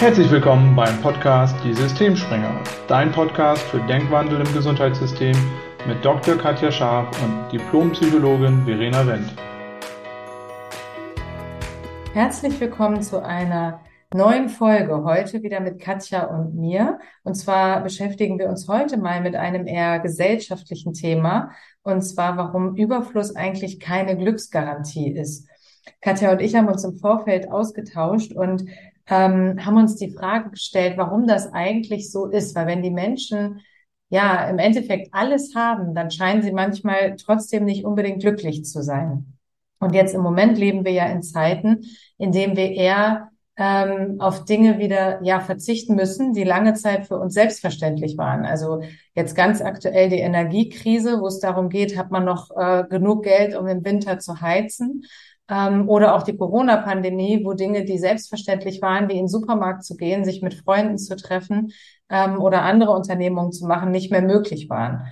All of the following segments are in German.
Herzlich willkommen beim Podcast Die Systemspringer, dein Podcast für Denkwandel im Gesundheitssystem mit Dr. Katja Scharf und Diplompsychologin Verena Wendt. Herzlich willkommen zu einer neuen Folge. Heute wieder mit Katja und mir. Und zwar beschäftigen wir uns heute mal mit einem eher gesellschaftlichen Thema. Und zwar, warum Überfluss eigentlich keine Glücksgarantie ist. Katja und ich haben uns im Vorfeld ausgetauscht und ähm, haben uns die Frage gestellt, warum das eigentlich so ist. Weil wenn die Menschen ja im Endeffekt alles haben, dann scheinen sie manchmal trotzdem nicht unbedingt glücklich zu sein. Und jetzt im Moment leben wir ja in Zeiten, in denen wir eher ähm, auf Dinge wieder ja verzichten müssen, die lange Zeit für uns selbstverständlich waren. Also jetzt ganz aktuell die Energiekrise, wo es darum geht, hat man noch äh, genug Geld, um im Winter zu heizen? Ähm, oder auch die Corona-Pandemie, wo Dinge, die selbstverständlich waren, wie in den Supermarkt zu gehen, sich mit Freunden zu treffen ähm, oder andere Unternehmungen zu machen, nicht mehr möglich waren.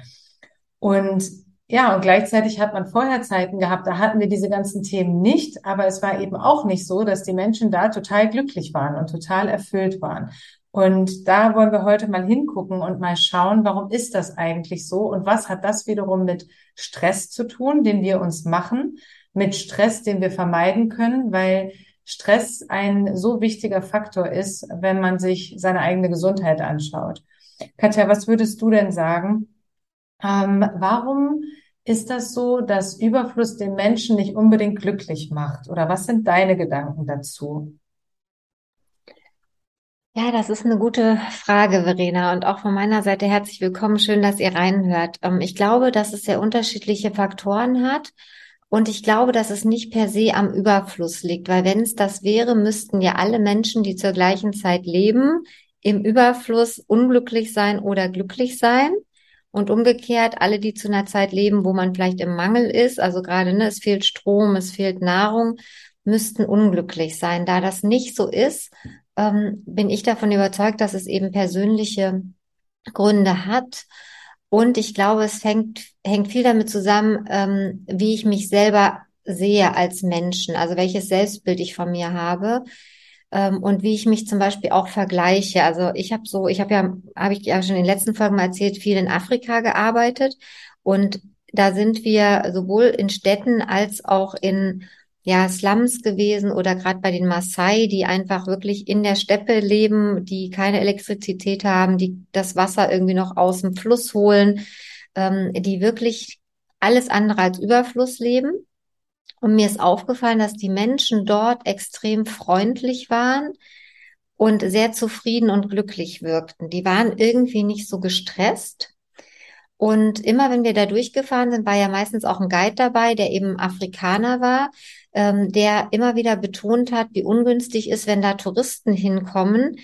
Und ja, und gleichzeitig hat man vorher Zeiten gehabt, da hatten wir diese ganzen Themen nicht, aber es war eben auch nicht so, dass die Menschen da total glücklich waren und total erfüllt waren. Und da wollen wir heute mal hingucken und mal schauen, warum ist das eigentlich so und was hat das wiederum mit Stress zu tun, den wir uns machen mit Stress, den wir vermeiden können, weil Stress ein so wichtiger Faktor ist, wenn man sich seine eigene Gesundheit anschaut. Katja, was würdest du denn sagen? Ähm, warum ist das so, dass Überfluss den Menschen nicht unbedingt glücklich macht? Oder was sind deine Gedanken dazu? Ja, das ist eine gute Frage, Verena. Und auch von meiner Seite herzlich willkommen. Schön, dass ihr reinhört. Ähm, ich glaube, dass es sehr unterschiedliche Faktoren hat. Und ich glaube, dass es nicht per se am Überfluss liegt, weil wenn es das wäre, müssten ja alle Menschen, die zur gleichen Zeit leben, im Überfluss unglücklich sein oder glücklich sein. Und umgekehrt, alle, die zu einer Zeit leben, wo man vielleicht im Mangel ist, also gerade, ne, es fehlt Strom, es fehlt Nahrung, müssten unglücklich sein. Da das nicht so ist, ähm, bin ich davon überzeugt, dass es eben persönliche Gründe hat. Und ich glaube, es hängt, hängt viel damit zusammen, ähm, wie ich mich selber sehe als Menschen, also welches Selbstbild ich von mir habe ähm, und wie ich mich zum Beispiel auch vergleiche. Also ich habe so, ich habe ja, habe ich ja schon in den letzten Folgen mal erzählt, viel in Afrika gearbeitet und da sind wir sowohl in Städten als auch in ja, Slums gewesen oder gerade bei den Maasai, die einfach wirklich in der Steppe leben, die keine Elektrizität haben, die das Wasser irgendwie noch aus dem Fluss holen, ähm, die wirklich alles andere als Überfluss leben. Und mir ist aufgefallen, dass die Menschen dort extrem freundlich waren und sehr zufrieden und glücklich wirkten. Die waren irgendwie nicht so gestresst. Und immer wenn wir da durchgefahren sind, war ja meistens auch ein Guide dabei, der eben Afrikaner war, ähm, der immer wieder betont hat, wie ungünstig ist, wenn da Touristen hinkommen,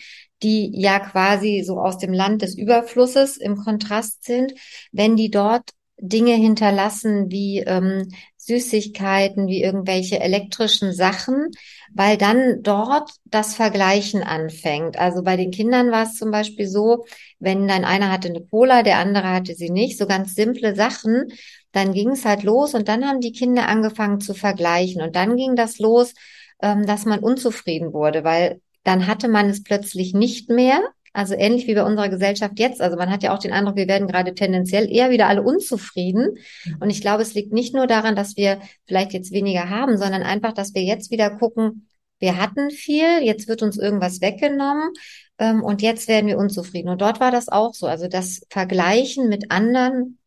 die ja quasi so aus dem Land des Überflusses im Kontrast sind, wenn die dort Dinge hinterlassen wie ähm, Süßigkeiten, wie irgendwelche elektrischen Sachen, weil dann dort das Vergleichen anfängt. Also bei den Kindern war es zum Beispiel so, wenn dann einer hatte eine Cola, der andere hatte sie nicht, so ganz simple Sachen, dann ging es halt los und dann haben die Kinder angefangen zu vergleichen und dann ging das los, ähm, dass man unzufrieden wurde, weil dann hatte man es plötzlich nicht mehr. Also ähnlich wie bei unserer Gesellschaft jetzt. Also man hat ja auch den Eindruck, wir werden gerade tendenziell eher wieder alle unzufrieden. Und ich glaube, es liegt nicht nur daran, dass wir vielleicht jetzt weniger haben, sondern einfach, dass wir jetzt wieder gucken, wir hatten viel, jetzt wird uns irgendwas weggenommen ähm, und jetzt werden wir unzufrieden. Und dort war das auch so. Also das Vergleichen mit anderen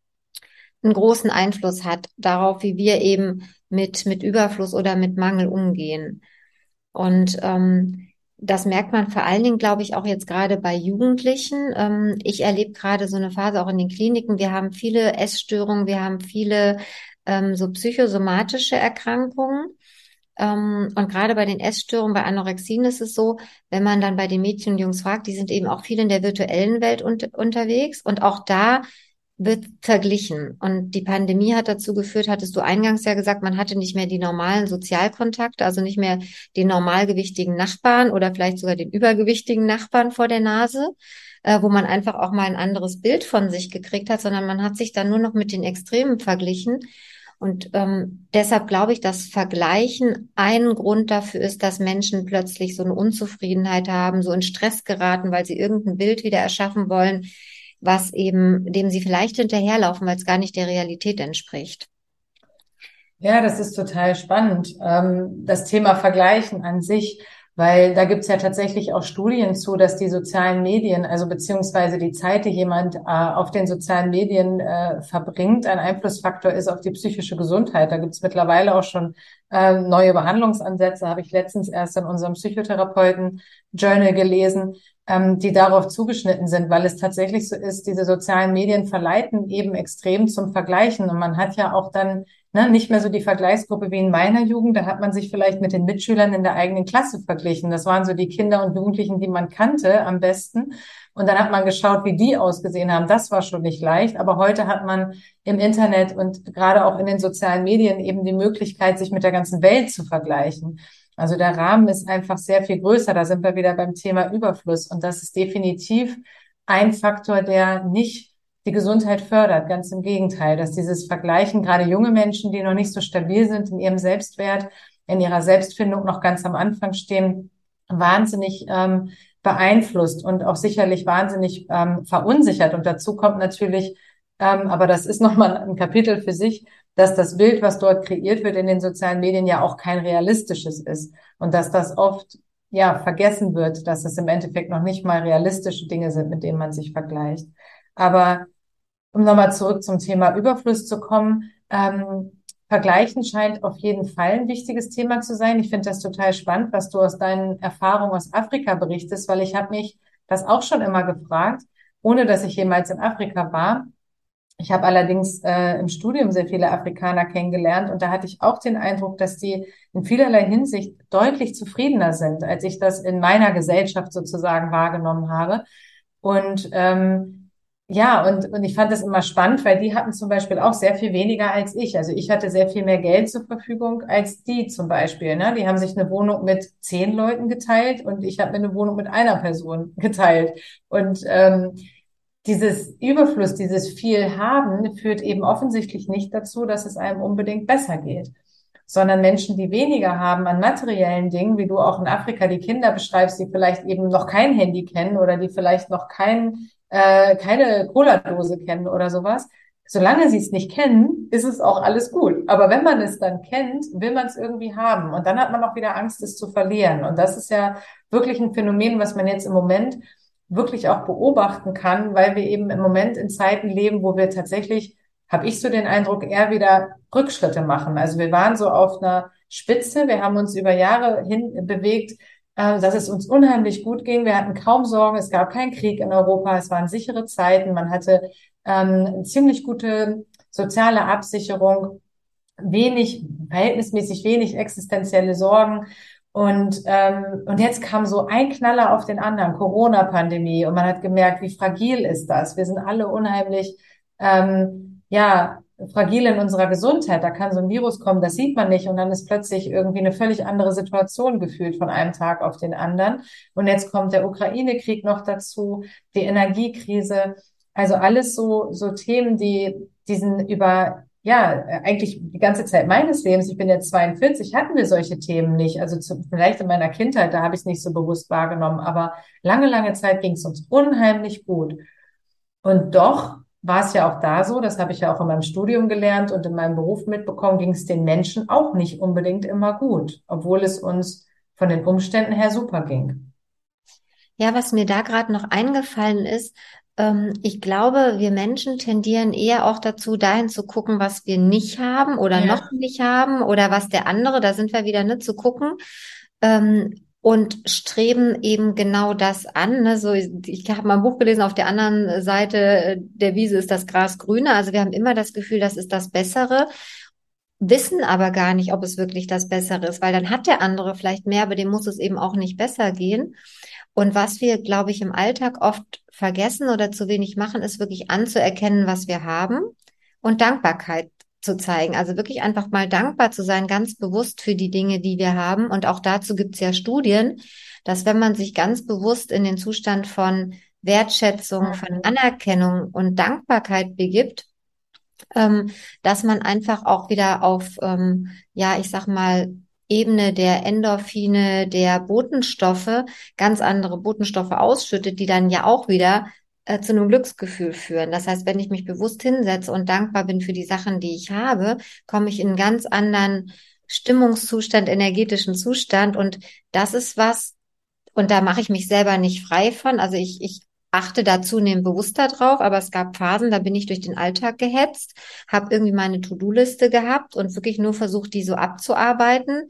einen großen Einfluss hat darauf, wie wir eben mit, mit Überfluss oder mit Mangel umgehen. Und ähm, das merkt man vor allen Dingen, glaube ich, auch jetzt gerade bei Jugendlichen. Ähm, ich erlebe gerade so eine Phase auch in den Kliniken. Wir haben viele Essstörungen, wir haben viele ähm, so psychosomatische Erkrankungen. Ähm, und gerade bei den Essstörungen, bei Anorexien ist es so, wenn man dann bei den Mädchen und Jungs fragt, die sind eben auch viel in der virtuellen Welt un unterwegs. Und auch da wird verglichen. Und die Pandemie hat dazu geführt, hattest du eingangs ja gesagt, man hatte nicht mehr die normalen Sozialkontakte, also nicht mehr den normalgewichtigen Nachbarn oder vielleicht sogar den übergewichtigen Nachbarn vor der Nase, äh, wo man einfach auch mal ein anderes Bild von sich gekriegt hat, sondern man hat sich dann nur noch mit den Extremen verglichen. Und ähm, deshalb glaube ich, dass Vergleichen ein Grund dafür ist, dass Menschen plötzlich so eine Unzufriedenheit haben, so in Stress geraten, weil sie irgendein Bild wieder erschaffen wollen, was eben dem sie vielleicht hinterherlaufen, weil es gar nicht der Realität entspricht. Ja, das ist total spannend. Ähm, das Thema Vergleichen an sich weil da gibt's ja tatsächlich auch Studien zu, dass die sozialen Medien, also beziehungsweise die Zeit, die jemand äh, auf den sozialen Medien äh, verbringt, ein Einflussfaktor ist auf die psychische Gesundheit. Da gibt's mittlerweile auch schon äh, neue Behandlungsansätze, habe ich letztens erst in unserem Psychotherapeuten-Journal gelesen, ähm, die darauf zugeschnitten sind, weil es tatsächlich so ist, diese sozialen Medien verleiten eben extrem zum Vergleichen. Und man hat ja auch dann Ne, nicht mehr so die Vergleichsgruppe wie in meiner Jugend. Da hat man sich vielleicht mit den Mitschülern in der eigenen Klasse verglichen. Das waren so die Kinder und Jugendlichen, die man kannte am besten. Und dann hat man geschaut, wie die ausgesehen haben. Das war schon nicht leicht. Aber heute hat man im Internet und gerade auch in den sozialen Medien eben die Möglichkeit, sich mit der ganzen Welt zu vergleichen. Also der Rahmen ist einfach sehr viel größer. Da sind wir wieder beim Thema Überfluss. Und das ist definitiv ein Faktor, der nicht die Gesundheit fördert. Ganz im Gegenteil, dass dieses Vergleichen, gerade junge Menschen, die noch nicht so stabil sind in ihrem Selbstwert, in ihrer Selbstfindung noch ganz am Anfang stehen, wahnsinnig ähm, beeinflusst und auch sicherlich wahnsinnig ähm, verunsichert. Und dazu kommt natürlich, ähm, aber das ist nochmal ein Kapitel für sich, dass das Bild, was dort kreiert wird in den sozialen Medien, ja auch kein realistisches ist. Und dass das oft ja vergessen wird, dass es im Endeffekt noch nicht mal realistische Dinge sind, mit denen man sich vergleicht. Aber um nochmal zurück zum Thema Überfluss zu kommen, ähm, Vergleichen scheint auf jeden Fall ein wichtiges Thema zu sein. Ich finde das total spannend, was du aus deinen Erfahrungen aus Afrika berichtest, weil ich habe mich das auch schon immer gefragt, ohne dass ich jemals in Afrika war. Ich habe allerdings äh, im Studium sehr viele Afrikaner kennengelernt und da hatte ich auch den Eindruck, dass die in vielerlei Hinsicht deutlich zufriedener sind, als ich das in meiner Gesellschaft sozusagen wahrgenommen habe. Und ähm, ja, und, und ich fand das immer spannend, weil die hatten zum Beispiel auch sehr viel weniger als ich. Also ich hatte sehr viel mehr Geld zur Verfügung als die zum Beispiel. Ne? Die haben sich eine Wohnung mit zehn Leuten geteilt und ich habe mir eine Wohnung mit einer Person geteilt. Und ähm, dieses Überfluss, dieses viel haben, führt eben offensichtlich nicht dazu, dass es einem unbedingt besser geht. Sondern Menschen, die weniger haben an materiellen Dingen, wie du auch in Afrika die Kinder beschreibst, die vielleicht eben noch kein Handy kennen oder die vielleicht noch kein äh, keine Cola-Dose kennen oder sowas. Solange sie es nicht kennen, ist es auch alles gut. Aber wenn man es dann kennt, will man es irgendwie haben. Und dann hat man auch wieder Angst, es zu verlieren. Und das ist ja wirklich ein Phänomen, was man jetzt im Moment wirklich auch beobachten kann, weil wir eben im Moment in Zeiten leben, wo wir tatsächlich, habe ich so den Eindruck, eher wieder Rückschritte machen. Also wir waren so auf einer Spitze, wir haben uns über Jahre hin bewegt, äh, dass es uns unheimlich gut ging. Wir hatten kaum Sorgen, es gab keinen Krieg in Europa, es waren sichere Zeiten, man hatte ähm, ziemlich gute soziale Absicherung, wenig, verhältnismäßig wenig existenzielle Sorgen. Und, ähm, und jetzt kam so ein Knaller auf den anderen, Corona-Pandemie, und man hat gemerkt, wie fragil ist das. Wir sind alle unheimlich, ähm, ja, fragil in unserer Gesundheit. Da kann so ein Virus kommen, das sieht man nicht und dann ist plötzlich irgendwie eine völlig andere Situation gefühlt von einem Tag auf den anderen. Und jetzt kommt der Ukraine-Krieg noch dazu, die Energiekrise. Also alles so, so Themen, die diesen über, ja, eigentlich die ganze Zeit meines Lebens, ich bin jetzt 42, hatten wir solche Themen nicht. Also zu, vielleicht in meiner Kindheit, da habe ich es nicht so bewusst wahrgenommen, aber lange, lange Zeit ging es uns unheimlich gut. Und doch war es ja auch da so, das habe ich ja auch in meinem Studium gelernt und in meinem Beruf mitbekommen, ging es den Menschen auch nicht unbedingt immer gut, obwohl es uns von den Umständen her super ging. Ja, was mir da gerade noch eingefallen ist, ich glaube, wir Menschen tendieren eher auch dazu, dahin zu gucken, was wir nicht haben oder ja. noch nicht haben oder was der andere, da sind wir wieder, ne, zu gucken. Ähm, und streben eben genau das an. Ne? So, ich habe mal ein Buch gelesen, auf der anderen Seite der Wiese ist das Gras grüner. Also wir haben immer das Gefühl, das ist das Bessere, wissen aber gar nicht, ob es wirklich das Bessere ist, weil dann hat der andere vielleicht mehr, aber dem muss es eben auch nicht besser gehen. Und was wir, glaube ich, im Alltag oft vergessen oder zu wenig machen, ist wirklich anzuerkennen, was wir haben und Dankbarkeit zu zeigen. Also wirklich einfach mal dankbar zu sein, ganz bewusst für die Dinge, die wir haben. Und auch dazu gibt es ja Studien, dass wenn man sich ganz bewusst in den Zustand von Wertschätzung, von Anerkennung und Dankbarkeit begibt, ähm, dass man einfach auch wieder auf, ähm, ja, ich sag mal, Ebene der Endorphine, der Botenstoffe ganz andere Botenstoffe ausschüttet, die dann ja auch wieder äh, zu einem Glücksgefühl führen. Das heißt, wenn ich mich bewusst hinsetze und dankbar bin für die Sachen, die ich habe, komme ich in einen ganz anderen Stimmungszustand, energetischen Zustand. Und das ist was, und da mache ich mich selber nicht frei von. Also ich, ich achte da zunehmend bewusster drauf, aber es gab Phasen, da bin ich durch den Alltag gehetzt, habe irgendwie meine To-Do-Liste gehabt und wirklich nur versucht, die so abzuarbeiten,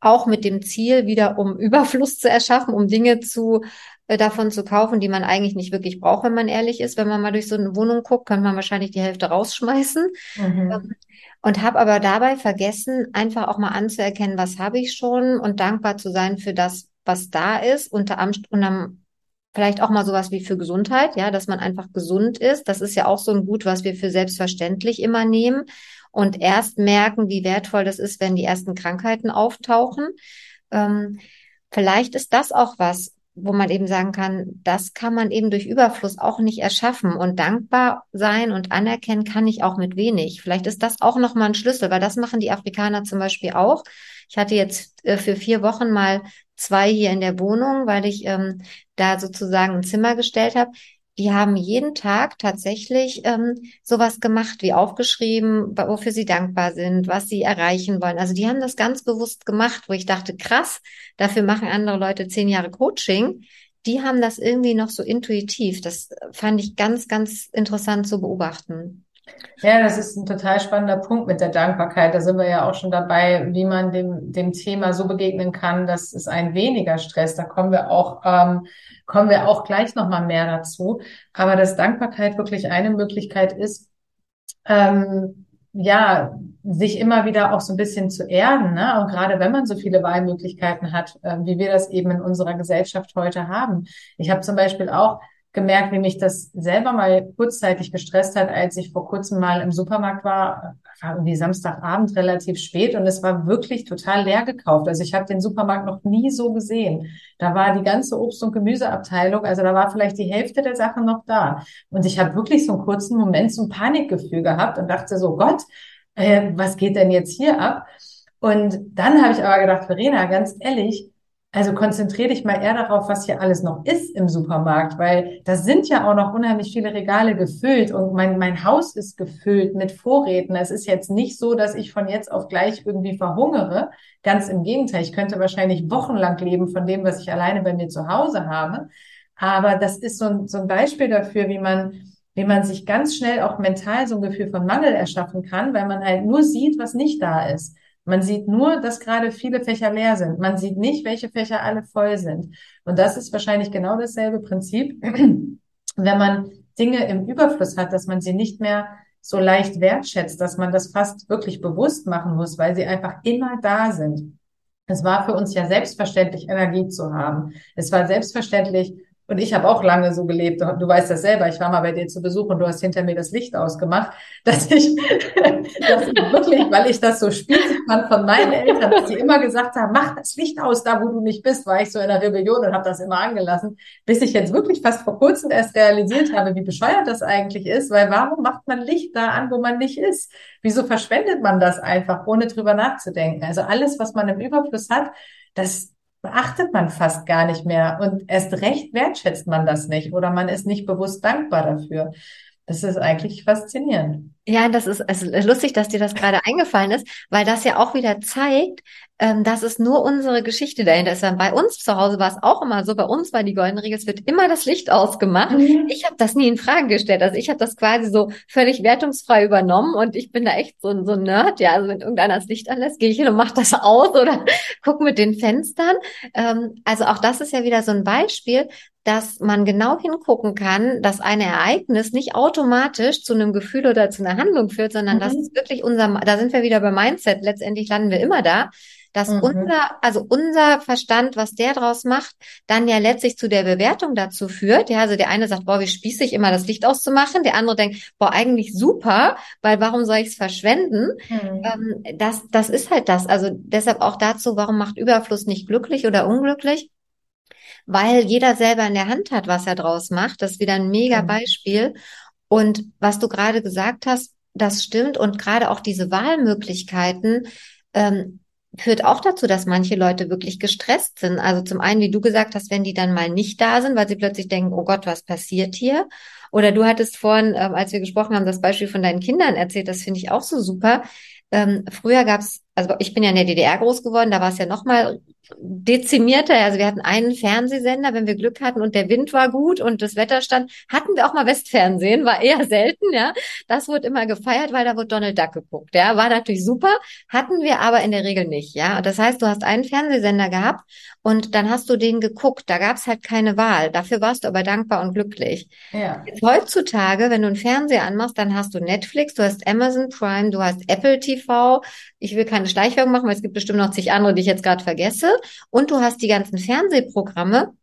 auch mit dem Ziel, wieder um Überfluss zu erschaffen, um Dinge zu äh, davon zu kaufen, die man eigentlich nicht wirklich braucht, wenn man ehrlich ist. Wenn man mal durch so eine Wohnung guckt, kann man wahrscheinlich die Hälfte rausschmeißen. Mhm. Ähm, und habe aber dabei vergessen, einfach auch mal anzuerkennen, was habe ich schon und dankbar zu sein für das, was da ist, unter, unterm Vielleicht auch mal sowas wie für Gesundheit, ja, dass man einfach gesund ist. Das ist ja auch so ein Gut, was wir für selbstverständlich immer nehmen und erst merken, wie wertvoll das ist, wenn die ersten Krankheiten auftauchen. Ähm, vielleicht ist das auch was, wo man eben sagen kann, das kann man eben durch Überfluss auch nicht erschaffen und dankbar sein und anerkennen kann ich auch mit wenig. Vielleicht ist das auch nochmal ein Schlüssel, weil das machen die Afrikaner zum Beispiel auch. Ich hatte jetzt äh, für vier Wochen mal zwei hier in der Wohnung, weil ich ähm, da sozusagen ein Zimmer gestellt habe. Die haben jeden Tag tatsächlich ähm, sowas gemacht, wie aufgeschrieben, wofür sie dankbar sind, was sie erreichen wollen. Also die haben das ganz bewusst gemacht, wo ich dachte, krass, dafür machen andere Leute zehn Jahre Coaching. Die haben das irgendwie noch so intuitiv. Das fand ich ganz, ganz interessant zu beobachten. Ja, das ist ein total spannender Punkt mit der Dankbarkeit. Da sind wir ja auch schon dabei, wie man dem, dem Thema so begegnen kann, dass es ein weniger Stress. Da kommen wir auch, ähm, kommen wir auch gleich nochmal mehr dazu. Aber dass Dankbarkeit wirklich eine Möglichkeit ist, ähm, ja, sich immer wieder auch so ein bisschen zu erden, ne? Und gerade wenn man so viele Wahlmöglichkeiten hat, äh, wie wir das eben in unserer Gesellschaft heute haben. Ich habe zum Beispiel auch gemerkt, wie mich das selber mal kurzzeitig gestresst hat, als ich vor kurzem mal im Supermarkt war, war irgendwie Samstagabend relativ spät und es war wirklich total leer gekauft. Also ich habe den Supermarkt noch nie so gesehen. Da war die ganze Obst- und Gemüseabteilung, also da war vielleicht die Hälfte der Sachen noch da. Und ich habe wirklich so einen kurzen Moment, so ein Panikgefühl gehabt und dachte so, Gott, äh, was geht denn jetzt hier ab? Und dann habe ich aber gedacht, Verena, ganz ehrlich, also konzentriere dich mal eher darauf, was hier alles noch ist im Supermarkt, weil da sind ja auch noch unheimlich viele Regale gefüllt und mein, mein Haus ist gefüllt mit Vorräten. Es ist jetzt nicht so, dass ich von jetzt auf gleich irgendwie verhungere. Ganz im Gegenteil, ich könnte wahrscheinlich wochenlang leben von dem, was ich alleine bei mir zu Hause habe. Aber das ist so ein, so ein Beispiel dafür, wie man, wie man sich ganz schnell auch mental so ein Gefühl von Mangel erschaffen kann, weil man halt nur sieht, was nicht da ist. Man sieht nur, dass gerade viele Fächer leer sind. Man sieht nicht, welche Fächer alle voll sind. Und das ist wahrscheinlich genau dasselbe Prinzip, wenn man Dinge im Überfluss hat, dass man sie nicht mehr so leicht wertschätzt, dass man das fast wirklich bewusst machen muss, weil sie einfach immer da sind. Es war für uns ja selbstverständlich, Energie zu haben. Es war selbstverständlich, und ich habe auch lange so gelebt. Du weißt das selber. Ich war mal bei dir zu Besuch und du hast hinter mir das Licht ausgemacht, dass ich, dass ich wirklich, weil ich das so spießig fand von meinen Eltern, dass sie immer gesagt haben, mach das Licht aus, da wo du nicht bist, war ich so in der Rebellion und habe das immer angelassen, bis ich jetzt wirklich fast vor kurzem erst realisiert habe, wie bescheuert das eigentlich ist, weil warum macht man Licht da an, wo man nicht ist? Wieso verschwendet man das einfach, ohne drüber nachzudenken? Also alles, was man im Überfluss hat, das beachtet man fast gar nicht mehr und erst recht wertschätzt man das nicht oder man ist nicht bewusst dankbar dafür. Das ist eigentlich faszinierend. Ja, das ist, ist lustig, dass dir das gerade eingefallen ist, weil das ja auch wieder zeigt, ähm, dass es nur unsere Geschichte dahinter ist. Bei uns zu Hause war es auch immer so, bei uns war die goldene Regel, es wird immer das Licht ausgemacht. Mhm. Ich habe das nie in Frage gestellt. Also ich habe das quasi so völlig wertungsfrei übernommen und ich bin da echt so, ein so ein Nerd. Ja, also wenn irgendeiner das Licht anlässt, gehe ich hin und mache das aus oder guck mit den Fenstern. Ähm, also auch das ist ja wieder so ein Beispiel, dass man genau hingucken kann, dass ein Ereignis nicht automatisch zu einem Gefühl oder zu einer Handlung führt, sondern mhm. das ist wirklich unser, da sind wir wieder beim Mindset, letztendlich landen wir immer da, dass mhm. unser, also unser Verstand, was der draus macht, dann ja letztlich zu der Bewertung dazu führt. Ja, also der eine sagt, boah, wie spießig immer das Licht auszumachen. Der andere denkt, boah, eigentlich super, weil warum soll ich es verschwenden? Mhm. Ähm, das, das ist halt das. Also deshalb auch dazu, warum macht Überfluss nicht glücklich oder unglücklich? weil jeder selber in der Hand hat, was er draus macht. Das ist wieder ein mega mhm. Beispiel. Und was du gerade gesagt hast, das stimmt. Und gerade auch diese Wahlmöglichkeiten ähm, führt auch dazu, dass manche Leute wirklich gestresst sind. Also zum einen, wie du gesagt hast, wenn die dann mal nicht da sind, weil sie plötzlich denken, oh Gott, was passiert hier? Oder du hattest vorhin, ähm, als wir gesprochen haben, das Beispiel von deinen Kindern erzählt, das finde ich auch so super. Ähm, früher gab's, also ich bin ja in der DDR groß geworden, da war es ja noch mal dezimierter. Also wir hatten einen Fernsehsender, wenn wir Glück hatten und der Wind war gut und das Wetter stand, hatten wir auch mal Westfernsehen, war eher selten, ja. Das wurde immer gefeiert, weil da wurde Donald Duck geguckt, ja. War natürlich super, hatten wir aber in der Regel nicht, ja. Das heißt, du hast einen Fernsehsender gehabt und dann hast du den geguckt. Da gab's halt keine Wahl. Dafür warst du aber dankbar und glücklich. Ja. Jetzt heutzutage, wenn du einen Fernseher anmachst, dann hast du Netflix, du hast Amazon Prime, du hast Apple TV. Ich will keine Schleichwerbung machen, weil es gibt bestimmt noch zig andere, die ich jetzt gerade vergesse und du hast die ganzen Fernsehprogramme.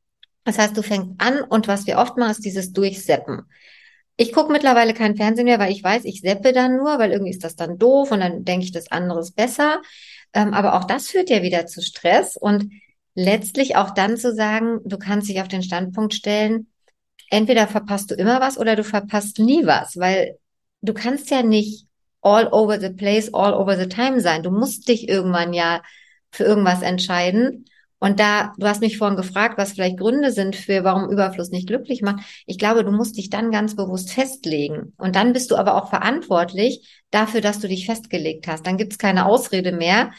Das heißt, du fängst an und was wir oft machen, ist dieses Durchseppen. Ich gucke mittlerweile kein Fernsehen mehr, weil ich weiß, ich seppe dann nur, weil irgendwie ist das dann doof und dann denke ich, das andere ist besser. Ähm, aber auch das führt ja wieder zu Stress und letztlich auch dann zu sagen, du kannst dich auf den Standpunkt stellen, entweder verpasst du immer was oder du verpasst nie was, weil du kannst ja nicht all over the place, all over the time sein. Du musst dich irgendwann ja für irgendwas entscheiden. Und da, du hast mich vorhin gefragt, was vielleicht Gründe sind für, warum Überfluss nicht glücklich macht. Ich glaube, du musst dich dann ganz bewusst festlegen. Und dann bist du aber auch verantwortlich dafür, dass du dich festgelegt hast. Dann gibt's keine Ausrede mehr.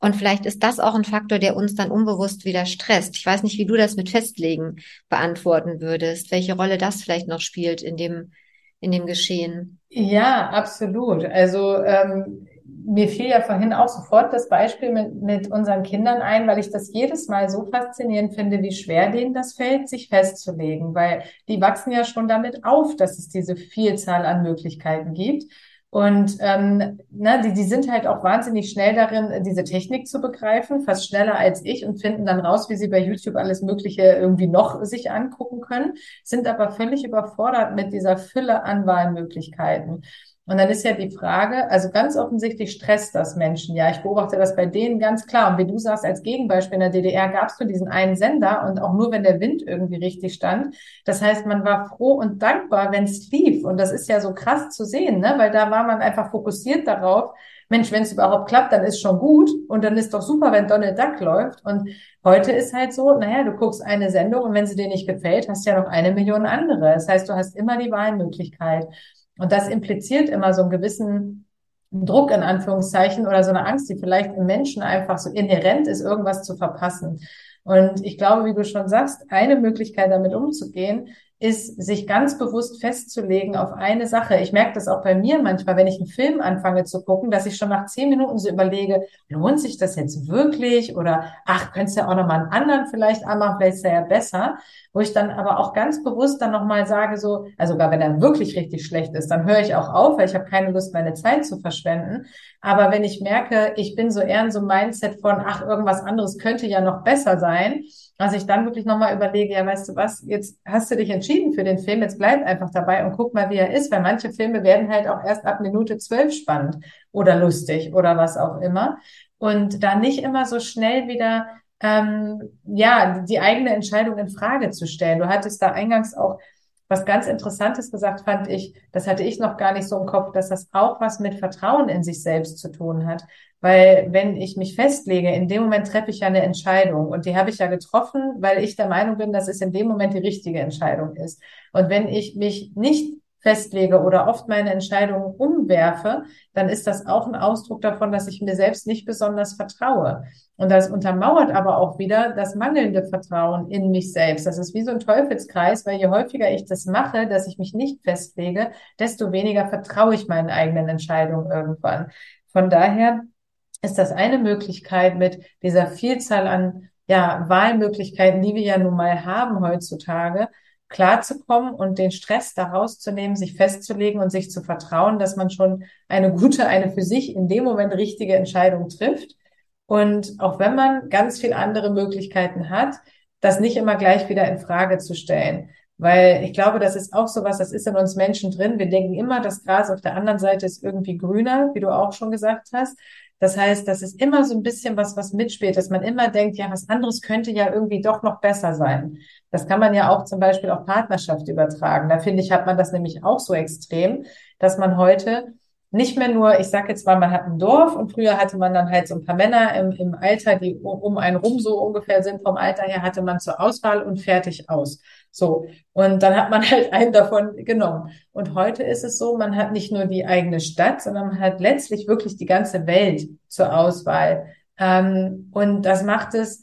Und vielleicht ist das auch ein Faktor, der uns dann unbewusst wieder stresst. Ich weiß nicht, wie du das mit Festlegen beantworten würdest, welche Rolle das vielleicht noch spielt in dem, in dem Geschehen. Ja, absolut. Also ähm, mir fiel ja vorhin auch sofort das Beispiel mit, mit unseren Kindern ein, weil ich das jedes Mal so faszinierend finde, wie schwer denen das fällt, sich festzulegen, weil die wachsen ja schon damit auf, dass es diese Vielzahl an Möglichkeiten gibt. Und ähm, ne, die, die sind halt auch wahnsinnig schnell darin, diese Technik zu begreifen, fast schneller als ich und finden dann raus, wie sie bei YouTube alles Mögliche irgendwie noch sich angucken können, sind aber völlig überfordert mit dieser Fülle an Wahlmöglichkeiten. Und dann ist ja die Frage, also ganz offensichtlich stresst das Menschen. Ja, ich beobachte das bei denen ganz klar. Und wie du sagst, als Gegenbeispiel in der DDR gab es nur diesen einen Sender und auch nur, wenn der Wind irgendwie richtig stand. Das heißt, man war froh und dankbar, wenn es lief. Und das ist ja so krass zu sehen, ne? weil da war man einfach fokussiert darauf, Mensch, wenn es überhaupt klappt, dann ist schon gut. Und dann ist doch super, wenn Donald Duck läuft. Und heute ist halt so, naja, du guckst eine Sendung und wenn sie dir nicht gefällt, hast ja noch eine Million andere. Das heißt, du hast immer die Wahlmöglichkeit. Und das impliziert immer so einen gewissen Druck in Anführungszeichen oder so eine Angst, die vielleicht im Menschen einfach so inhärent ist, irgendwas zu verpassen. Und ich glaube, wie du schon sagst, eine Möglichkeit damit umzugehen, ist, sich ganz bewusst festzulegen auf eine Sache. Ich merke das auch bei mir manchmal, wenn ich einen Film anfange zu gucken, dass ich schon nach zehn Minuten so überlege, lohnt sich das jetzt wirklich? Oder ach, könntest du ja auch nochmal einen anderen vielleicht anmachen, vielleicht ist er ja besser. Wo ich dann aber auch ganz bewusst dann nochmal sage, so, also sogar wenn er wirklich richtig schlecht ist, dann höre ich auch auf, weil ich habe keine Lust, meine Zeit zu verschwenden. Aber wenn ich merke, ich bin so eher in so einem Mindset von, ach, irgendwas anderes könnte ja noch besser sein, also ich dann wirklich nochmal überlege, ja, weißt du was, jetzt hast du dich entschieden für den Film, jetzt bleib einfach dabei und guck mal, wie er ist, weil manche Filme werden halt auch erst ab Minute zwölf spannend oder lustig oder was auch immer. Und da nicht immer so schnell wieder ähm, ja die eigene Entscheidung in Frage zu stellen. Du hattest da eingangs auch was ganz Interessantes gesagt, fand ich, das hatte ich noch gar nicht so im Kopf, dass das auch was mit Vertrauen in sich selbst zu tun hat. Weil wenn ich mich festlege, in dem Moment treffe ich ja eine Entscheidung und die habe ich ja getroffen, weil ich der Meinung bin, dass es in dem Moment die richtige Entscheidung ist. Und wenn ich mich nicht festlege oder oft meine Entscheidungen umwerfe, dann ist das auch ein Ausdruck davon, dass ich mir selbst nicht besonders vertraue. Und das untermauert aber auch wieder das mangelnde Vertrauen in mich selbst. Das ist wie so ein Teufelskreis, weil je häufiger ich das mache, dass ich mich nicht festlege, desto weniger vertraue ich meinen eigenen Entscheidungen irgendwann. Von daher ist das eine Möglichkeit mit dieser Vielzahl an ja, Wahlmöglichkeiten, die wir ja nun mal haben heutzutage, klarzukommen und den Stress daraus zu nehmen, sich festzulegen und sich zu vertrauen, dass man schon eine gute, eine für sich in dem Moment richtige Entscheidung trifft. Und auch wenn man ganz viel andere Möglichkeiten hat, das nicht immer gleich wieder in Frage zu stellen. Weil ich glaube, das ist auch so was, das ist in uns Menschen drin. Wir denken immer, das Gras auf der anderen Seite ist irgendwie grüner, wie du auch schon gesagt hast. Das heißt, das ist immer so ein bisschen was, was mitspielt, dass man immer denkt, ja, was anderes könnte ja irgendwie doch noch besser sein. Das kann man ja auch zum Beispiel auf Partnerschaft übertragen. Da finde ich, hat man das nämlich auch so extrem, dass man heute nicht mehr nur, ich sage jetzt mal, man hat ein Dorf und früher hatte man dann halt so ein paar Männer im, im Alter, die um einen rum so ungefähr sind vom Alter her, hatte man zur Auswahl und fertig aus. So. Und dann hat man halt einen davon genommen. Und heute ist es so, man hat nicht nur die eigene Stadt, sondern man hat letztlich wirklich die ganze Welt zur Auswahl. Ähm, und das macht es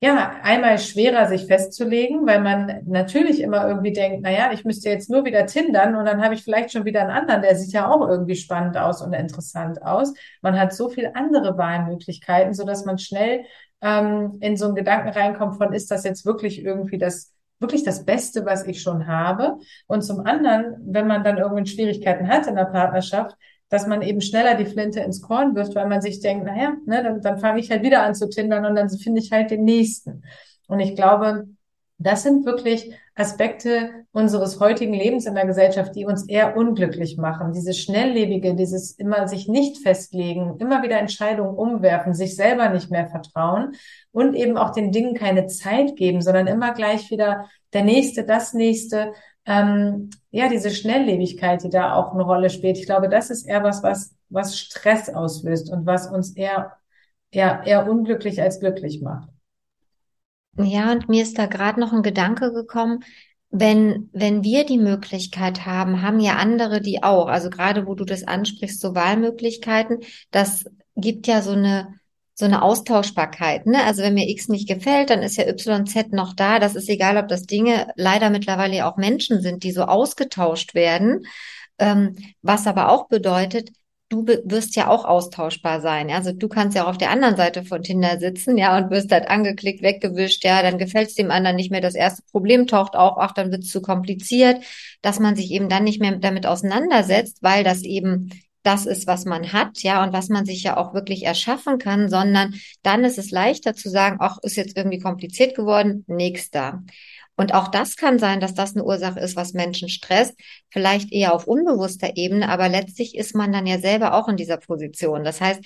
ja, einmal schwerer, sich festzulegen, weil man natürlich immer irgendwie denkt, na ja, ich müsste jetzt nur wieder tindern und dann habe ich vielleicht schon wieder einen anderen, der sieht ja auch irgendwie spannend aus und interessant aus. Man hat so viel andere Wahlmöglichkeiten, so dass man schnell ähm, in so einen Gedanken reinkommt von, ist das jetzt wirklich irgendwie das wirklich das Beste, was ich schon habe? Und zum anderen, wenn man dann irgendwie Schwierigkeiten hat in der Partnerschaft, dass man eben schneller die Flinte ins Korn wirft, weil man sich denkt, naja, ne, dann, dann fange ich halt wieder an zu tindern und dann finde ich halt den nächsten. Und ich glaube, das sind wirklich Aspekte unseres heutigen Lebens in der Gesellschaft, die uns eher unglücklich machen. Dieses Schnelllebige, dieses immer sich nicht festlegen, immer wieder Entscheidungen umwerfen, sich selber nicht mehr vertrauen und eben auch den Dingen keine Zeit geben, sondern immer gleich wieder der nächste, das nächste ähm, ja, diese Schnelllebigkeit, die da auch eine Rolle spielt. Ich glaube, das ist eher was, was, was Stress auslöst und was uns eher, eher, eher unglücklich als glücklich macht. Ja, und mir ist da gerade noch ein Gedanke gekommen, wenn, wenn wir die Möglichkeit haben, haben ja andere die auch. Also gerade wo du das ansprichst, so Wahlmöglichkeiten, das gibt ja so eine, so eine Austauschbarkeit. Ne? Also wenn mir X nicht gefällt, dann ist ja YZ noch da. Das ist egal, ob das Dinge leider mittlerweile auch Menschen sind, die so ausgetauscht werden. Ähm, was aber auch bedeutet, du wirst ja auch austauschbar sein. Also du kannst ja auch auf der anderen Seite von Tinder sitzen, ja, und wirst halt angeklickt, weggewischt, ja, dann gefällt es dem anderen nicht mehr. Das erste Problem taucht auch, ach, dann wird es zu kompliziert, dass man sich eben dann nicht mehr damit auseinandersetzt, weil das eben das ist, was man hat, ja, und was man sich ja auch wirklich erschaffen kann, sondern dann ist es leichter zu sagen, ach, ist jetzt irgendwie kompliziert geworden, nächster. Und auch das kann sein, dass das eine Ursache ist, was Menschen stresst, vielleicht eher auf unbewusster Ebene, aber letztlich ist man dann ja selber auch in dieser Position. Das heißt,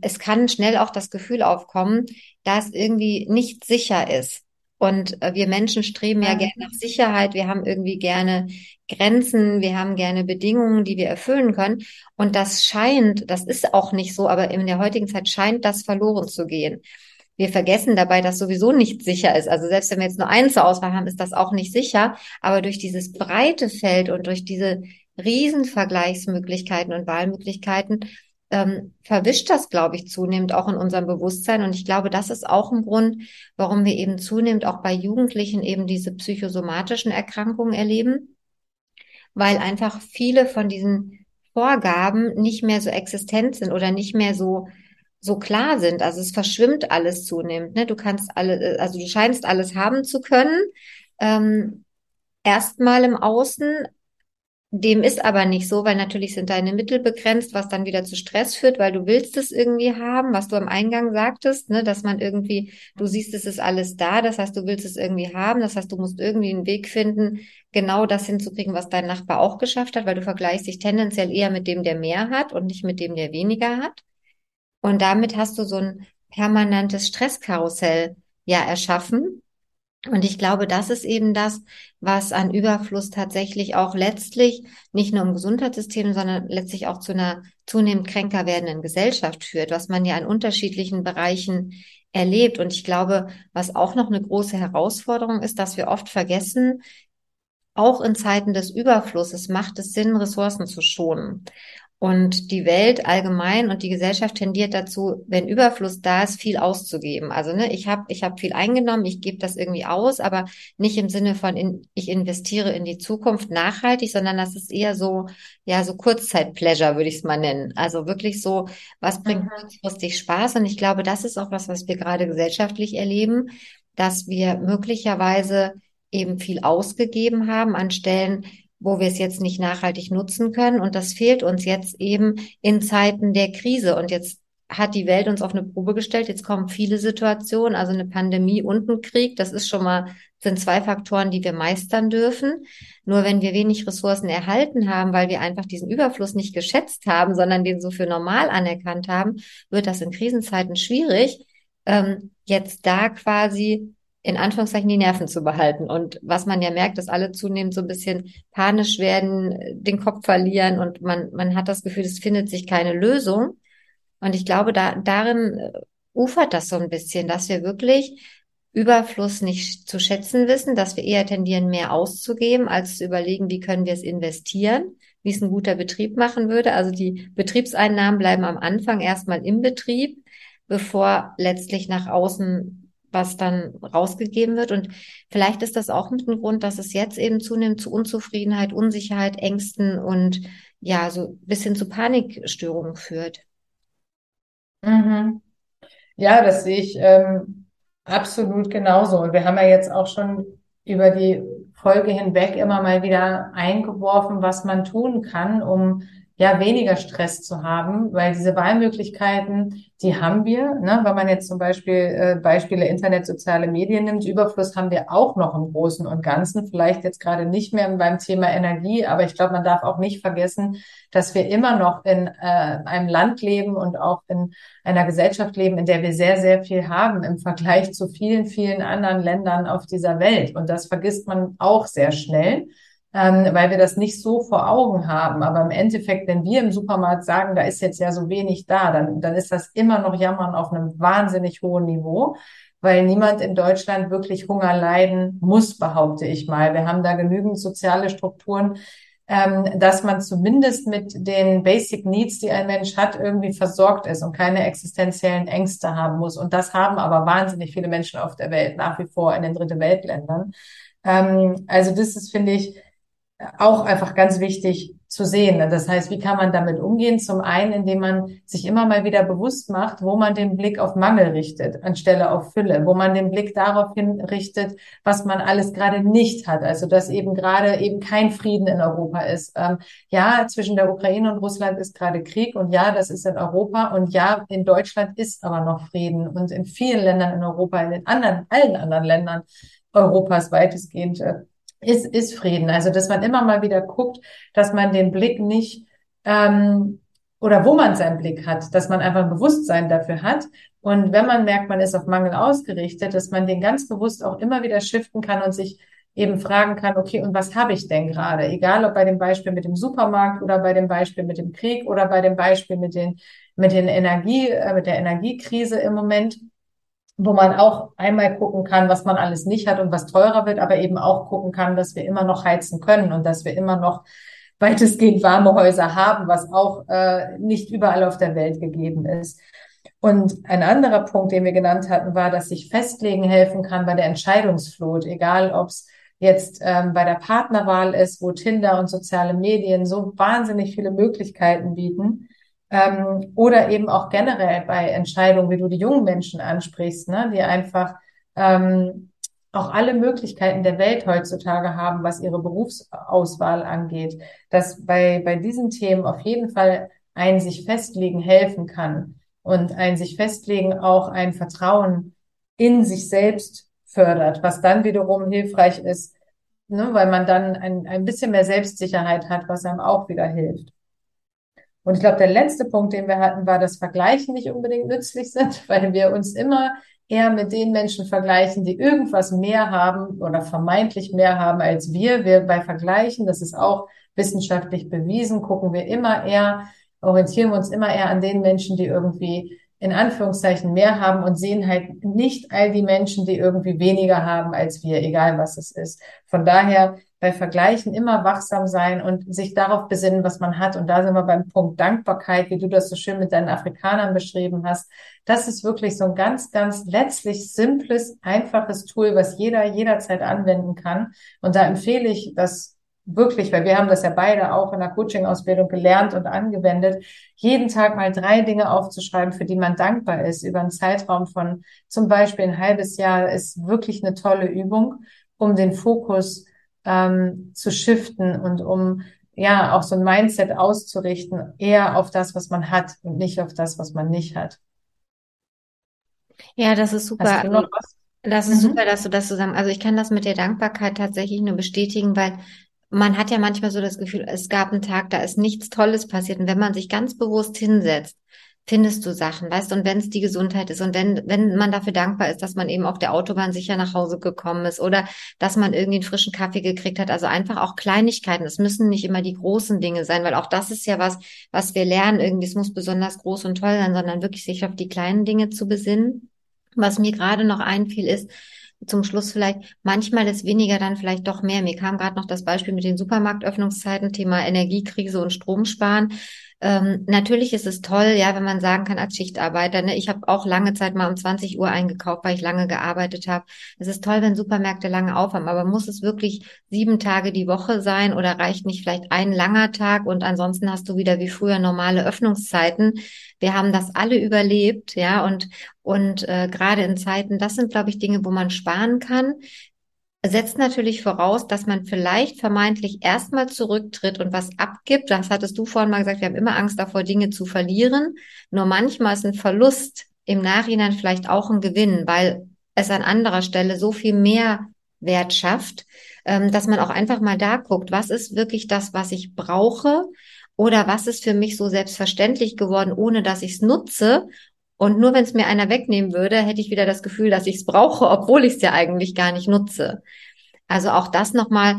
es kann schnell auch das Gefühl aufkommen, dass irgendwie nicht sicher ist. Und äh, wir Menschen streben ja, ja gerne nach Sicherheit. Wir haben irgendwie gerne Grenzen. Wir haben gerne Bedingungen, die wir erfüllen können. Und das scheint, das ist auch nicht so, aber in der heutigen Zeit scheint das verloren zu gehen. Wir vergessen dabei, dass sowieso nicht sicher ist. Also selbst wenn wir jetzt nur eins zur Auswahl haben, ist das auch nicht sicher. Aber durch dieses breite Feld und durch diese Riesenvergleichsmöglichkeiten und Wahlmöglichkeiten ähm, verwischt das, glaube ich, zunehmend auch in unserem Bewusstsein. Und ich glaube, das ist auch ein Grund, warum wir eben zunehmend auch bei Jugendlichen eben diese psychosomatischen Erkrankungen erleben, weil einfach viele von diesen Vorgaben nicht mehr so existent sind oder nicht mehr so so klar sind. Also es verschwimmt alles zunehmend. Ne? Du kannst alle, also du scheinst alles haben zu können. Ähm, erstmal im Außen, dem ist aber nicht so, weil natürlich sind deine Mittel begrenzt, was dann wieder zu Stress führt, weil du willst es irgendwie haben, was du am Eingang sagtest, ne, dass man irgendwie, du siehst, es ist alles da, das heißt, du willst es irgendwie haben, das heißt, du musst irgendwie einen Weg finden, genau das hinzukriegen, was dein Nachbar auch geschafft hat, weil du vergleichst dich tendenziell eher mit dem, der mehr hat und nicht mit dem, der weniger hat. Und damit hast du so ein permanentes Stresskarussell ja erschaffen, und ich glaube, das ist eben das, was an Überfluss tatsächlich auch letztlich nicht nur im Gesundheitssystem, sondern letztlich auch zu einer zunehmend kränker werdenden Gesellschaft führt, was man ja in unterschiedlichen Bereichen erlebt. Und ich glaube, was auch noch eine große Herausforderung ist, dass wir oft vergessen, auch in Zeiten des Überflusses macht es Sinn, Ressourcen zu schonen. Und die Welt allgemein und die Gesellschaft tendiert dazu, wenn Überfluss da ist, viel auszugeben. Also ne, ich habe ich hab viel eingenommen, ich gebe das irgendwie aus, aber nicht im Sinne von in, ich investiere in die Zukunft nachhaltig, sondern das ist eher so ja so Kurzzeit-Pleasure würde ich es mal nennen. Also wirklich so, was bringt mhm. kurzfristig Spaß? Und ich glaube, das ist auch was, was wir gerade gesellschaftlich erleben, dass wir möglicherweise eben viel ausgegeben haben an Stellen, wo wir es jetzt nicht nachhaltig nutzen können. Und das fehlt uns jetzt eben in Zeiten der Krise. Und jetzt hat die Welt uns auf eine Probe gestellt. Jetzt kommen viele Situationen, also eine Pandemie und ein Krieg. Das ist schon mal, sind zwei Faktoren, die wir meistern dürfen. Nur wenn wir wenig Ressourcen erhalten haben, weil wir einfach diesen Überfluss nicht geschätzt haben, sondern den so für normal anerkannt haben, wird das in Krisenzeiten schwierig, ähm, jetzt da quasi in Anführungszeichen die Nerven zu behalten. Und was man ja merkt, dass alle zunehmend so ein bisschen panisch werden, den Kopf verlieren und man, man hat das Gefühl, es findet sich keine Lösung. Und ich glaube, da, darin äh, ufert das so ein bisschen, dass wir wirklich Überfluss nicht zu schätzen wissen, dass wir eher tendieren, mehr auszugeben, als zu überlegen, wie können wir es investieren, wie es ein guter Betrieb machen würde. Also die Betriebseinnahmen bleiben am Anfang erstmal im Betrieb, bevor letztlich nach außen was dann rausgegeben wird. Und vielleicht ist das auch mit dem Grund, dass es jetzt eben zunehmend zu Unzufriedenheit, Unsicherheit, Ängsten und ja, so bis hin zu Panikstörungen führt. Mhm. Ja, das sehe ich ähm, absolut genauso. Und wir haben ja jetzt auch schon über die Folge hinweg immer mal wieder eingeworfen, was man tun kann, um ja weniger Stress zu haben, weil diese Wahlmöglichkeiten, die haben wir. Ne? Wenn man jetzt zum Beispiel äh, Beispiele Internet, soziale Medien nimmt, Überfluss haben wir auch noch im Großen und Ganzen. Vielleicht jetzt gerade nicht mehr beim Thema Energie, aber ich glaube, man darf auch nicht vergessen, dass wir immer noch in äh, einem Land leben und auch in einer Gesellschaft leben, in der wir sehr, sehr viel haben im Vergleich zu vielen, vielen anderen Ländern auf dieser Welt. Und das vergisst man auch sehr schnell ähm, weil wir das nicht so vor Augen haben. Aber im Endeffekt, wenn wir im Supermarkt sagen, da ist jetzt ja so wenig da, dann, dann ist das immer noch Jammern auf einem wahnsinnig hohen Niveau, weil niemand in Deutschland wirklich Hunger leiden muss, behaupte ich mal. Wir haben da genügend soziale Strukturen, ähm, dass man zumindest mit den Basic Needs, die ein Mensch hat, irgendwie versorgt ist und keine existenziellen Ängste haben muss. Und das haben aber wahnsinnig viele Menschen auf der Welt, nach wie vor in den Dritte Weltländern. Ähm, also das ist, finde ich, auch einfach ganz wichtig zu sehen. Das heißt, wie kann man damit umgehen? Zum einen, indem man sich immer mal wieder bewusst macht, wo man den Blick auf Mangel richtet, anstelle auf Fülle, wo man den Blick darauf hin richtet, was man alles gerade nicht hat. Also, dass eben gerade eben kein Frieden in Europa ist. Ähm, ja, zwischen der Ukraine und Russland ist gerade Krieg und ja, das ist in Europa und ja, in Deutschland ist aber noch Frieden und in vielen Ländern in Europa, in den anderen, allen anderen Ländern Europas weitestgehend äh, ist, ist Frieden. Also, dass man immer mal wieder guckt, dass man den Blick nicht, ähm, oder wo man seinen Blick hat, dass man einfach ein Bewusstsein dafür hat. Und wenn man merkt, man ist auf Mangel ausgerichtet, dass man den ganz bewusst auch immer wieder shiften kann und sich eben fragen kann, okay, und was habe ich denn gerade? Egal ob bei dem Beispiel mit dem Supermarkt oder bei dem Beispiel mit dem Krieg oder bei dem Beispiel mit den, mit den Energie, äh, mit der Energiekrise im Moment wo man auch einmal gucken kann, was man alles nicht hat und was teurer wird, aber eben auch gucken kann, dass wir immer noch heizen können und dass wir immer noch weitestgehend warme Häuser haben, was auch äh, nicht überall auf der Welt gegeben ist. Und ein anderer Punkt, den wir genannt hatten, war, dass sich festlegen helfen kann bei der Entscheidungsflut, egal ob es jetzt ähm, bei der Partnerwahl ist, wo Tinder und soziale Medien so wahnsinnig viele Möglichkeiten bieten ähm, oder eben auch generell bei Entscheidungen, wie du die jungen Menschen ansprichst, ne, die einfach ähm, auch alle Möglichkeiten der Welt heutzutage haben, was ihre Berufsauswahl angeht, dass bei, bei diesen Themen auf jeden Fall ein sich festlegen helfen kann und ein sich festlegen auch ein Vertrauen in sich selbst fördert, was dann wiederum hilfreich ist, ne, weil man dann ein, ein bisschen mehr Selbstsicherheit hat, was einem auch wieder hilft. Und ich glaube, der letzte Punkt, den wir hatten, war, dass Vergleichen nicht unbedingt nützlich sind, weil wir uns immer eher mit den Menschen vergleichen, die irgendwas mehr haben oder vermeintlich mehr haben als wir. Wir bei Vergleichen, das ist auch wissenschaftlich bewiesen, gucken wir immer eher, orientieren wir uns immer eher an den Menschen, die irgendwie in Anführungszeichen mehr haben und sehen halt nicht all die Menschen, die irgendwie weniger haben als wir, egal was es ist. Von daher bei Vergleichen immer wachsam sein und sich darauf besinnen, was man hat. Und da sind wir beim Punkt Dankbarkeit, wie du das so schön mit deinen Afrikanern beschrieben hast. Das ist wirklich so ein ganz, ganz letztlich simples, einfaches Tool, was jeder jederzeit anwenden kann. Und da empfehle ich das wirklich, weil wir haben das ja beide auch in der Coaching-Ausbildung gelernt und angewendet, jeden Tag mal drei Dinge aufzuschreiben, für die man dankbar ist, über einen Zeitraum von zum Beispiel ein halbes Jahr, ist wirklich eine tolle Übung, um den Fokus ähm, zu shiften und um ja auch so ein Mindset auszurichten, eher auf das, was man hat und nicht auf das, was man nicht hat. Ja, das ist super. Hast du noch was? Das ist mhm. super, dass du das zusammen. Also ich kann das mit der Dankbarkeit tatsächlich nur bestätigen, weil man hat ja manchmal so das Gefühl, es gab einen Tag, da ist nichts Tolles passiert. Und wenn man sich ganz bewusst hinsetzt, findest du Sachen, weißt du, und wenn es die Gesundheit ist und wenn, wenn man dafür dankbar ist, dass man eben auf der Autobahn sicher nach Hause gekommen ist oder dass man irgendwie einen frischen Kaffee gekriegt hat, also einfach auch Kleinigkeiten. Es müssen nicht immer die großen Dinge sein, weil auch das ist ja was, was wir lernen, irgendwie, es muss besonders groß und toll sein, sondern wirklich sich auf die kleinen Dinge zu besinnen. Was mir gerade noch einfiel ist, zum Schluss vielleicht, manchmal ist weniger dann vielleicht doch mehr. Mir kam gerade noch das Beispiel mit den Supermarktöffnungszeiten, Thema Energiekrise und Stromsparen. Ähm, natürlich ist es toll, ja, wenn man sagen kann, als Schichtarbeiter, ne, ich habe auch lange Zeit mal um 20 Uhr eingekauft, weil ich lange gearbeitet habe. Es ist toll, wenn Supermärkte lange aufhaben, aber muss es wirklich sieben Tage die Woche sein oder reicht nicht vielleicht ein langer Tag und ansonsten hast du wieder wie früher normale Öffnungszeiten? Wir haben das alle überlebt, ja, und, und äh, gerade in Zeiten, das sind, glaube ich, Dinge, wo man sparen kann setzt natürlich voraus, dass man vielleicht vermeintlich erstmal zurücktritt und was abgibt. Das hattest du vorhin mal gesagt, wir haben immer Angst davor, Dinge zu verlieren. Nur manchmal ist ein Verlust im Nachhinein vielleicht auch ein Gewinn, weil es an anderer Stelle so viel mehr Wert schafft, ähm, dass man auch einfach mal da guckt, was ist wirklich das, was ich brauche oder was ist für mich so selbstverständlich geworden, ohne dass ich es nutze und nur wenn es mir einer wegnehmen würde, hätte ich wieder das Gefühl, dass ich es brauche, obwohl ich es ja eigentlich gar nicht nutze. Also auch das nochmal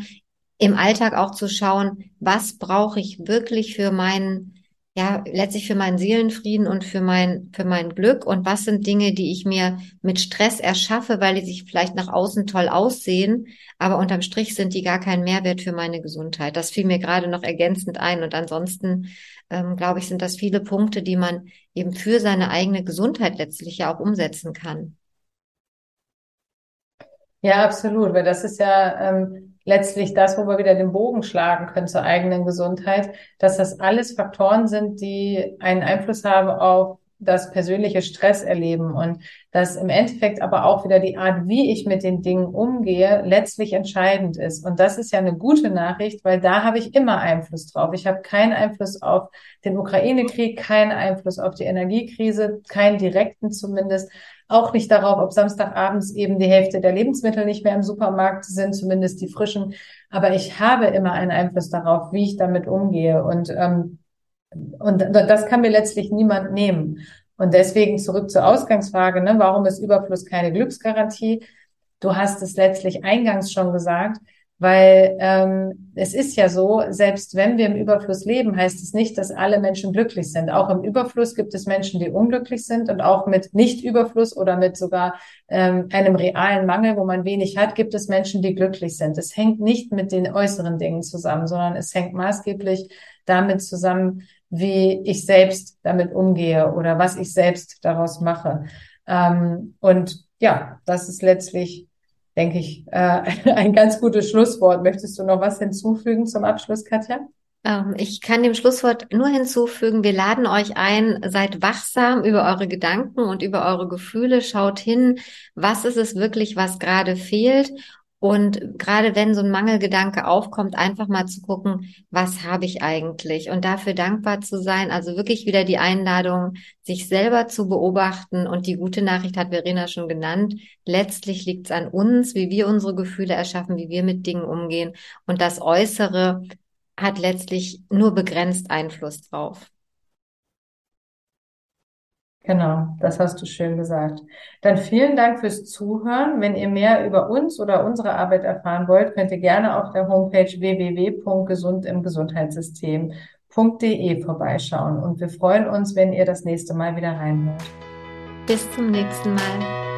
im Alltag auch zu schauen, was brauche ich wirklich für meinen, ja, letztlich für meinen Seelenfrieden und für mein, für mein Glück und was sind Dinge, die ich mir mit Stress erschaffe, weil die sich vielleicht nach außen toll aussehen, aber unterm Strich sind die gar kein Mehrwert für meine Gesundheit. Das fiel mir gerade noch ergänzend ein und ansonsten ähm, glaube ich, sind das viele Punkte, die man eben für seine eigene Gesundheit letztlich ja auch umsetzen kann. Ja, absolut, weil das ist ja ähm, letztlich das, wo wir wieder den Bogen schlagen können zur eigenen Gesundheit, dass das alles Faktoren sind, die einen Einfluss haben auf das persönliche Stress erleben und dass im Endeffekt aber auch wieder die Art, wie ich mit den Dingen umgehe, letztlich entscheidend ist. Und das ist ja eine gute Nachricht, weil da habe ich immer Einfluss drauf. Ich habe keinen Einfluss auf den Ukraine-Krieg, keinen Einfluss auf die Energiekrise, keinen direkten zumindest. Auch nicht darauf, ob Samstagabends eben die Hälfte der Lebensmittel nicht mehr im Supermarkt sind, zumindest die frischen. Aber ich habe immer einen Einfluss darauf, wie ich damit umgehe. Und ähm, und das kann mir letztlich niemand nehmen. Und deswegen zurück zur Ausgangsfrage, ne, warum ist Überfluss keine Glücksgarantie? Du hast es letztlich eingangs schon gesagt, weil ähm, es ist ja so, selbst wenn wir im Überfluss leben, heißt es nicht, dass alle Menschen glücklich sind. Auch im Überfluss gibt es Menschen, die unglücklich sind und auch mit Nicht-Überfluss oder mit sogar ähm, einem realen Mangel, wo man wenig hat, gibt es Menschen, die glücklich sind. Es hängt nicht mit den äußeren Dingen zusammen, sondern es hängt maßgeblich damit zusammen, wie ich selbst damit umgehe oder was ich selbst daraus mache. Ähm, und ja, das ist letztlich, denke ich, äh, ein ganz gutes Schlusswort. Möchtest du noch was hinzufügen zum Abschluss, Katja? Ähm, ich kann dem Schlusswort nur hinzufügen, wir laden euch ein, seid wachsam über eure Gedanken und über eure Gefühle, schaut hin, was ist es wirklich, was gerade fehlt und gerade wenn so ein Mangelgedanke aufkommt, einfach mal zu gucken, was habe ich eigentlich? Und dafür dankbar zu sein. Also wirklich wieder die Einladung, sich selber zu beobachten. Und die gute Nachricht hat Verena schon genannt. Letztlich liegt es an uns, wie wir unsere Gefühle erschaffen, wie wir mit Dingen umgehen. Und das Äußere hat letztlich nur begrenzt Einfluss drauf. Genau, das hast du schön gesagt. Dann vielen Dank fürs Zuhören. Wenn ihr mehr über uns oder unsere Arbeit erfahren wollt, könnt ihr gerne auf der Homepage www.gesundimgesundheitssystem.de vorbeischauen. Und wir freuen uns, wenn ihr das nächste Mal wieder reinhört. Bis zum nächsten Mal.